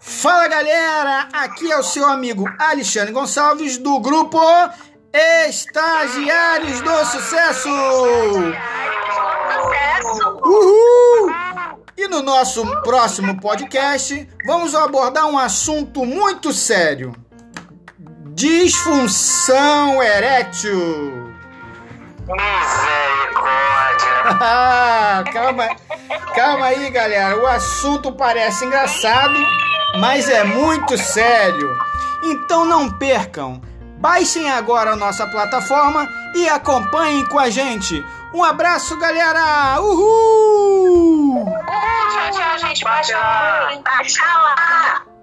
Fala galera, aqui é o seu amigo Alexandre Gonçalves do grupo Estagiários do Sucesso. Uhul! E no nosso próximo podcast, vamos abordar um assunto muito sério: disfunção erétil. Misericórdia. calma, calma aí, galera. O assunto parece engraçado, mas é muito sério. Então não percam. Baixem agora a nossa plataforma e acompanhem com a gente. Um abraço, galera! Uhul! Tchau, tchau, gente. Baixa lá. Baixa lá.